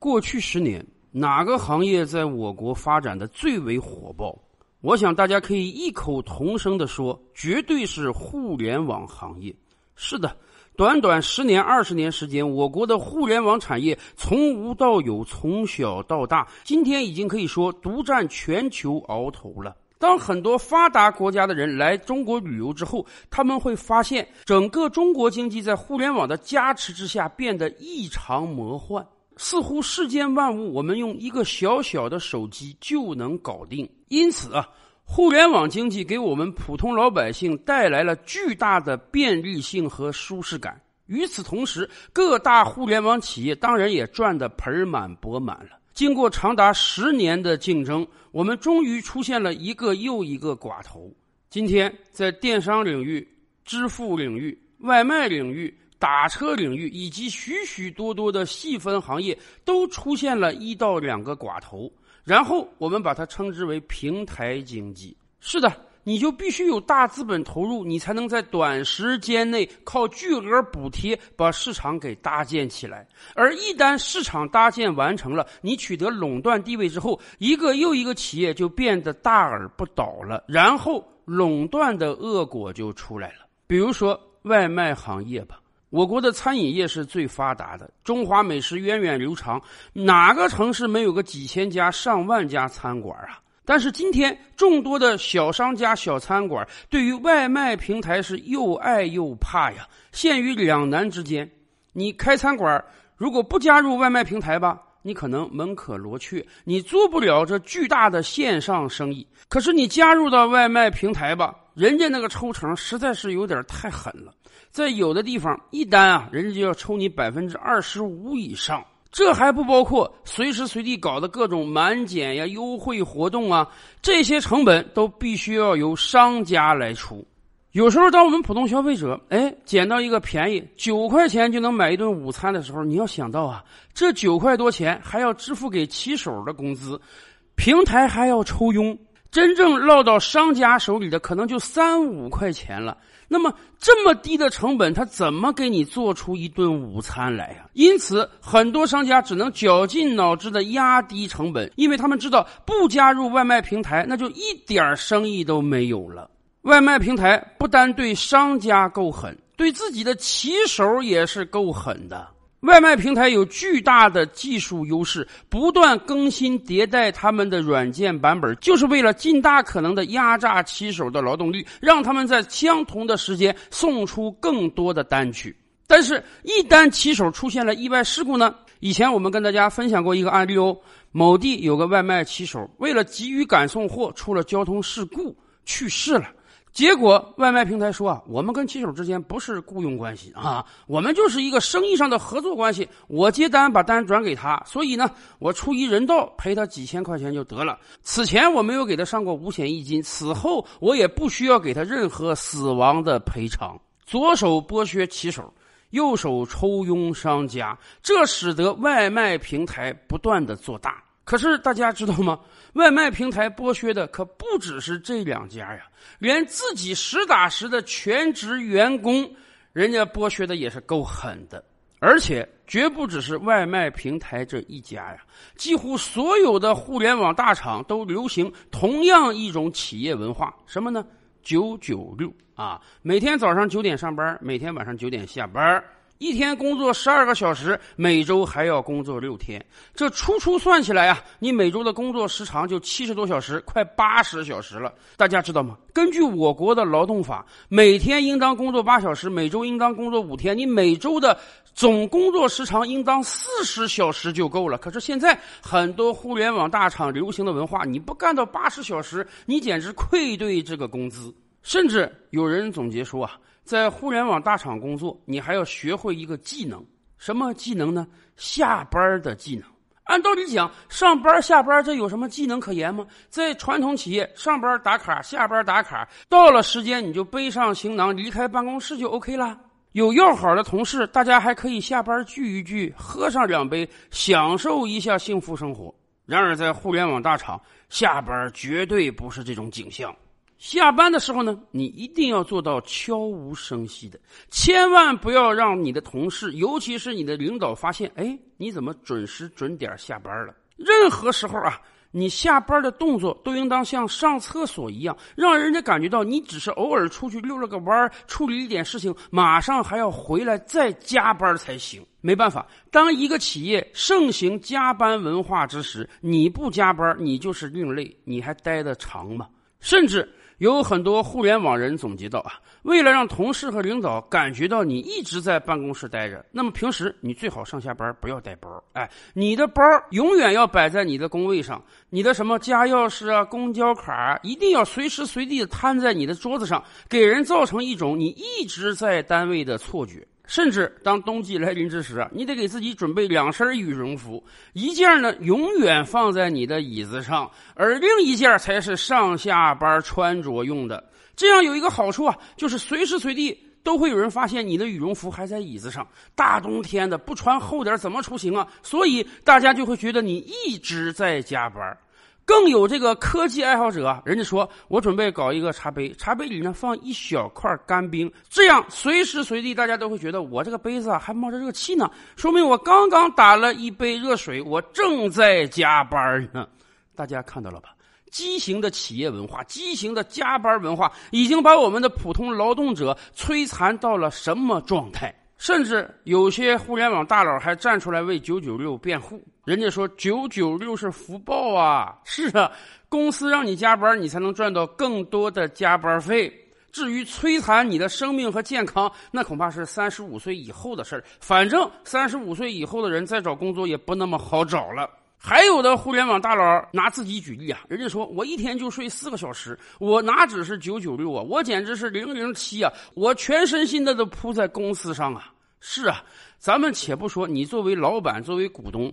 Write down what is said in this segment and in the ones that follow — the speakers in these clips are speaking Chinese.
过去十年，哪个行业在我国发展的最为火爆？我想大家可以异口同声地说，绝对是互联网行业。是的，短短十年、二十年时间，我国的互联网产业从无到有，从小到大，今天已经可以说独占全球鳌头了。当很多发达国家的人来中国旅游之后，他们会发现，整个中国经济在互联网的加持之下变得异常魔幻，似乎世间万物我们用一个小小的手机就能搞定。因此啊，互联网经济给我们普通老百姓带来了巨大的便利性和舒适感。与此同时，各大互联网企业当然也赚得盆满钵满了。经过长达十年的竞争，我们终于出现了一个又一个寡头。今天，在电商领域、支付领域、外卖领域、打车领域以及许许多多的细分行业，都出现了一到两个寡头。然后，我们把它称之为平台经济。是的。你就必须有大资本投入，你才能在短时间内靠巨额补贴把市场给搭建起来。而一旦市场搭建完成了，你取得垄断地位之后，一个又一个企业就变得大而不倒了。然后垄断的恶果就出来了。比如说外卖行业吧，我国的餐饮业是最发达的，中华美食源远流长，哪个城市没有个几千家、上万家餐馆啊？但是今天，众多的小商家、小餐馆对于外卖平台是又爱又怕呀，陷于两难之间。你开餐馆，如果不加入外卖平台吧，你可能门可罗雀，你做不了这巨大的线上生意。可是你加入到外卖平台吧，人家那个抽成实在是有点太狠了，在有的地方一单啊，人家就要抽你百分之二十五以上。这还不包括随时随地搞的各种满减呀、优惠活动啊，这些成本都必须要由商家来出。有时候，当我们普通消费者哎捡到一个便宜九块钱就能买一顿午餐的时候，你要想到啊，这九块多钱还要支付给骑手的工资，平台还要抽佣，真正落到商家手里的可能就三五块钱了。那么这么低的成本，他怎么给你做出一顿午餐来呀？因此，很多商家只能绞尽脑汁的压低成本，因为他们知道不加入外卖平台，那就一点生意都没有了。外卖平台不单对商家够狠，对自己的骑手也是够狠的。外卖平台有巨大的技术优势，不断更新迭代他们的软件版本，就是为了尽大可能的压榨骑手的劳动力，让他们在相同的时间送出更多的单曲。但是，一旦骑手出现了意外事故呢？以前我们跟大家分享过一个案例哦，某地有个外卖骑手为了急于赶送货，出了交通事故去世了。结果，外卖平台说啊，我们跟骑手之间不是雇佣关系啊，我们就是一个生意上的合作关系。我接单把单转给他，所以呢，我出于人道赔他几千块钱就得了。此前我没有给他上过五险一金，此后我也不需要给他任何死亡的赔偿。左手剥削骑手，右手抽佣商家，这使得外卖平台不断的做大。可是大家知道吗？外卖平台剥削的可不只是这两家呀，连自己实打实的全职员工，人家剥削的也是够狠的。而且绝不只是外卖平台这一家呀，几乎所有的互联网大厂都流行同样一种企业文化，什么呢？九九六啊，每天早上九点上班，每天晚上九点下班。一天工作十二个小时，每周还要工作六天，这初初算起来啊，你每周的工作时长就七十多小时，快八十小时了。大家知道吗？根据我国的劳动法，每天应当工作八小时，每周应当工作五天，你每周的总工作时长应当四十小时就够了。可是现在很多互联网大厂流行的文化，你不干到八十小时，你简直愧对这个工资。甚至有人总结说啊。在互联网大厂工作，你还要学会一个技能，什么技能呢？下班的技能。按道理讲，上班下班这有什么技能可言吗？在传统企业，上班打卡，下班打卡，到了时间你就背上行囊离开办公室就 OK 啦。有要好的同事，大家还可以下班聚一聚，喝上两杯，享受一下幸福生活。然而，在互联网大厂，下班绝对不是这种景象。下班的时候呢，你一定要做到悄无声息的，千万不要让你的同事，尤其是你的领导发现，哎，你怎么准时准点下班了？任何时候啊。你下班的动作都应当像上厕所一样，让人家感觉到你只是偶尔出去溜了个弯处理一点事情，马上还要回来再加班才行。没办法，当一个企业盛行加班文化之时，你不加班，你就是另类，你还待得长吗？甚至。有很多互联网人总结到啊，为了让同事和领导感觉到你一直在办公室待着，那么平时你最好上下班不要带包，哎，你的包永远要摆在你的工位上，你的什么家钥匙啊、公交卡一定要随时随地的摊在你的桌子上，给人造成一种你一直在单位的错觉。甚至当冬季来临之时啊，你得给自己准备两身羽绒服，一件呢永远放在你的椅子上，而另一件才是上下班穿着用的。这样有一个好处啊，就是随时随地都会有人发现你的羽绒服还在椅子上。大冬天的不穿厚点怎么出行啊？所以大家就会觉得你一直在加班。更有这个科技爱好者，人家说我准备搞一个茶杯，茶杯里呢放一小块干冰，这样随时随地大家都会觉得我这个杯子啊还冒着热气呢，说明我刚刚打了一杯热水，我正在加班呢。大家看到了吧？畸形的企业文化，畸形的加班文化，已经把我们的普通劳动者摧残到了什么状态？甚至有些互联网大佬还站出来为九九六辩护。人家说九九六是福报啊，是啊，公司让你加班，你才能赚到更多的加班费。至于摧残你的生命和健康，那恐怕是三十五岁以后的事儿。反正三十五岁以后的人再找工作也不那么好找了。还有的互联网大佬拿自己举例啊，人家说我一天就睡四个小时，我哪只是九九六啊，我简直是零零七啊，我全身心的都扑在公司上啊。是啊，咱们且不说你作为老板、作为股东，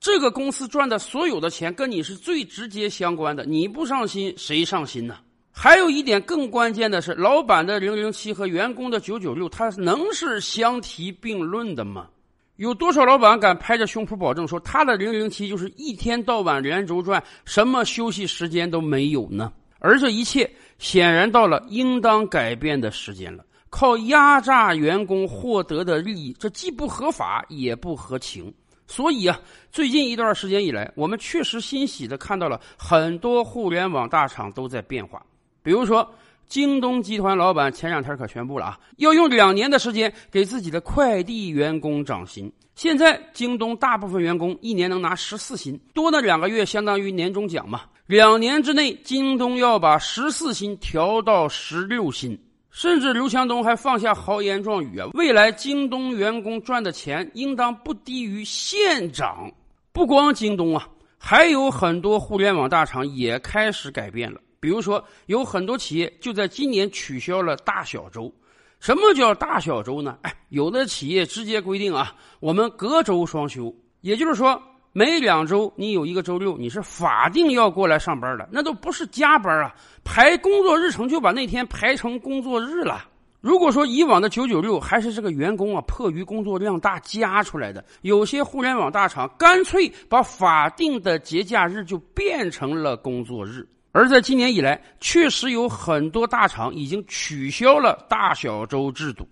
这个公司赚的所有的钱跟你是最直接相关的，你不上心谁上心呢？还有一点更关键的是，老板的零零七和员工的九九六，他能是相提并论的吗？有多少老板敢拍着胸脯保证说他的零零七就是一天到晚连轴转，什么休息时间都没有呢？而这一切显然到了应当改变的时间了。靠压榨员工获得的利益，这既不合法也不合情。所以啊，最近一段时间以来，我们确实欣喜的看到了很多互联网大厂都在变化。比如说，京东集团老板前两天可宣布了啊，要用两年的时间给自己的快递员工涨薪。现在，京东大部分员工一年能拿十四薪，多那两个月相当于年终奖嘛。两年之内，京东要把十四薪调到十六薪。甚至刘强东还放下豪言壮语啊，未来京东员工赚的钱应当不低于县长。不光京东啊，还有很多互联网大厂也开始改变了。比如说，有很多企业就在今年取消了大小周。什么叫大小周呢？哎，有的企业直接规定啊，我们隔周双休，也就是说。每两周你有一个周六，你是法定要过来上班的，那都不是加班啊！排工作日程就把那天排成工作日了。如果说以往的九九六还是这个员工啊迫于工作量大加出来的，有些互联网大厂干脆把法定的节假日就变成了工作日。而在今年以来，确实有很多大厂已经取消了大小周制度，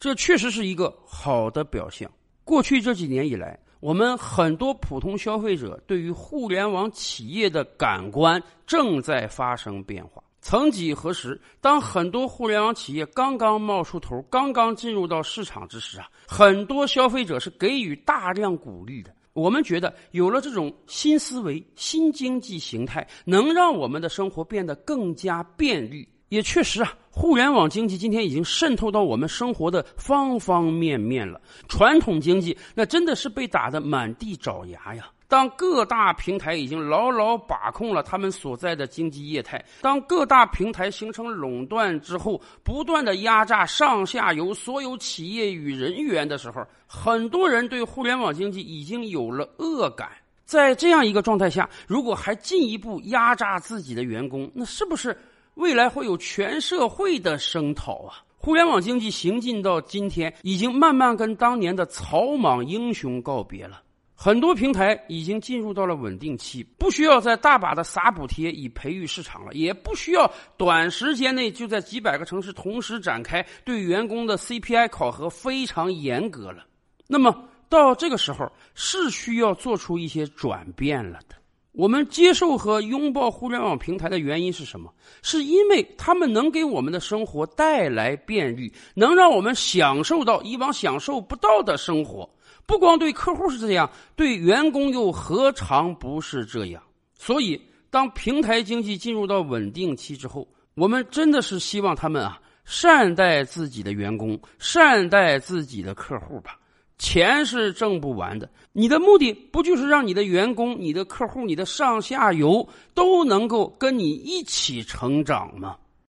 这确实是一个好的表现。过去这几年以来。我们很多普通消费者对于互联网企业的感官正在发生变化。曾几何时，当很多互联网企业刚刚冒出头、刚刚进入到市场之时啊，很多消费者是给予大量鼓励的。我们觉得，有了这种新思维、新经济形态，能让我们的生活变得更加便利。也确实啊，互联网经济今天已经渗透到我们生活的方方面面了。传统经济那真的是被打得满地找牙呀。当各大平台已经牢牢把控了他们所在的经济业态，当各大平台形成垄断之后，不断的压榨上下游所有企业与人员的时候，很多人对互联网经济已经有了恶感。在这样一个状态下，如果还进一步压榨自己的员工，那是不是？未来会有全社会的声讨啊！互联网经济行进到今天，已经慢慢跟当年的草莽英雄告别了。很多平台已经进入到了稳定期，不需要再大把的撒补贴以培育市场了，也不需要短时间内就在几百个城市同时展开对员工的 CPI 考核，非常严格了。那么到这个时候是需要做出一些转变了的。我们接受和拥抱互联网平台的原因是什么？是因为他们能给我们的生活带来便利，能让我们享受到以往享受不到的生活。不光对客户是这样，对员工又何尝不是这样？所以，当平台经济进入到稳定期之后，我们真的是希望他们啊，善待自己的员工，善待自己的客户吧。钱是挣不完的，你的目的不就是让你的员工、你的客户、你的上下游都能够跟你一起成长吗？